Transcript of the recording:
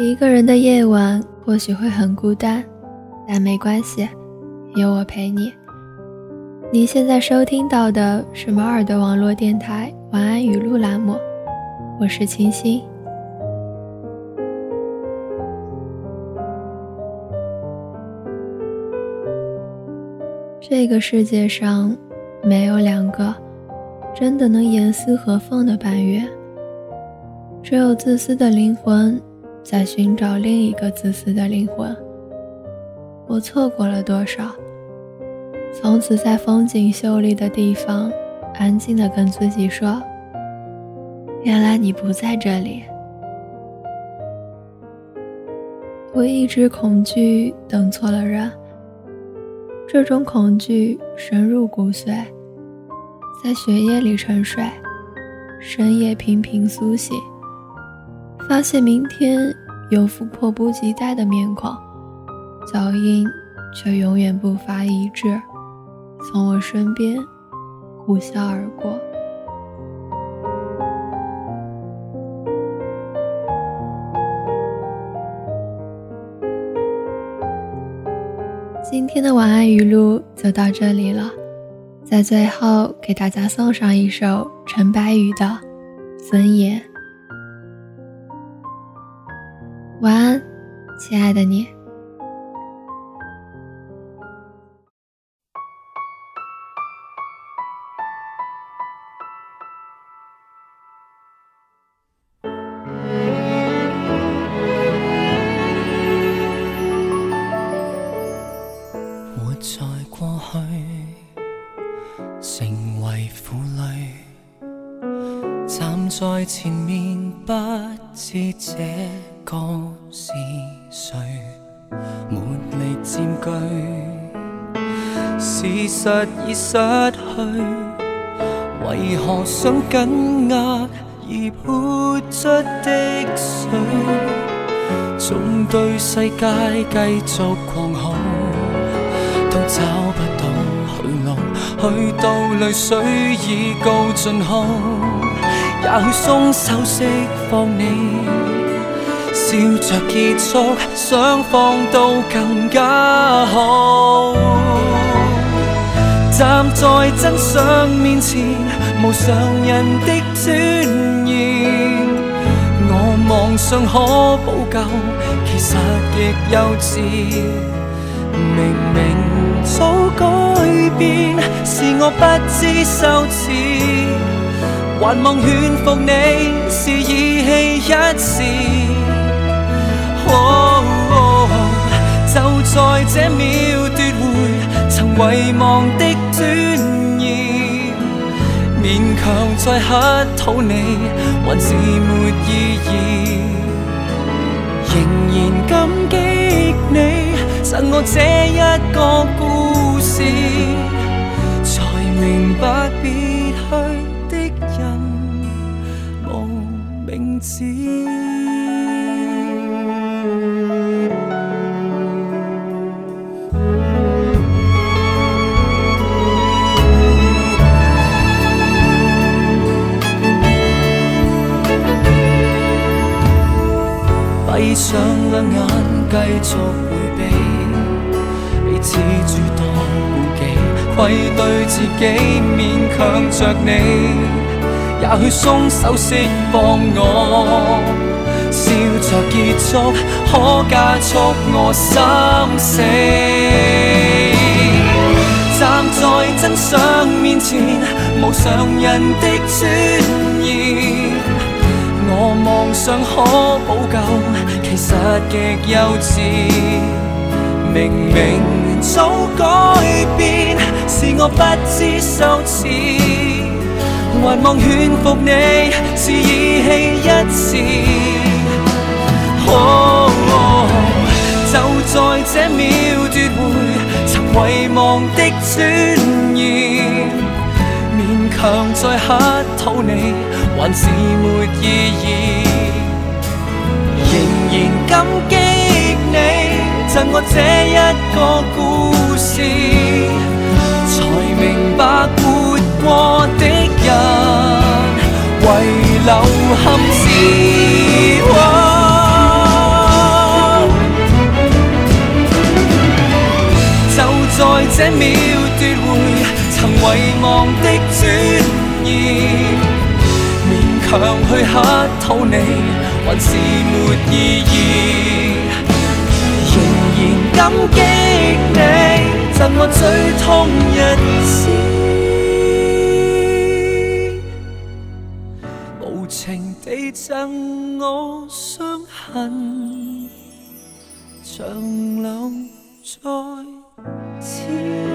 一个人的夜晚或许会很孤单，但没关系，有我陪你。你现在收听到的是猫耳朵网络电台晚安语录栏目，我是清新。这个世界上没有两个真的能严丝合缝的半月，只有自私的灵魂。在寻找另一个自私的灵魂。我错过了多少？从此在风景秀丽的地方，安静地跟自己说：“原来你不在这里。”我一直恐惧等错了人，这种恐惧深入骨髓，在血液里沉睡，深夜频频苏醒。发现明天有副迫不及待的面孔，脚印却永远步伐一致，从我身边呼啸而过。今天的晚安语录就到这里了，在最后给大家送上一首陈白宇的《尊严》。晚安，亲爱的你。活在过去，成为负累，站在前面，不知这。个是谁？没力占据，事实已失去，为何想紧握而泼出的水？总对世界继续狂吼，都找不到去路，去到泪水已告尽后，也许松手释放你。笑着结束，双方都更加好。站在真相面前，无常人的尊严，我妄想可补救，其实极幼稚。明明早改变，是我不知羞耻，还望劝服你，是意气一就在这秒夺回曾遗忘的尊严，勉强再乞讨你，还是没意义。仍然感激你赠我这一个故事，才明白别去的人无名字。闭上两眼，继续回避，彼此诸多顾忌，愧对自己，勉强着你。也许松手释放我，笑着结束，可加速我心死。站在真相面前，无常人的尊严。尚可补救，其实极幼稚。明明早改变，是我不知羞耻，还望劝服你，是意气一时。就在这秒夺回曾遗忘的尊严。勉强再乞讨你，还是没意义。仍然感激你赠我这一个故事才明白活过的人遗留憾事就在这秒夺回曾遗忘的尊严。强去乞讨你，还是没意义。仍然感激你，赠我最痛日子，无情地赠我伤痕，长留在。千。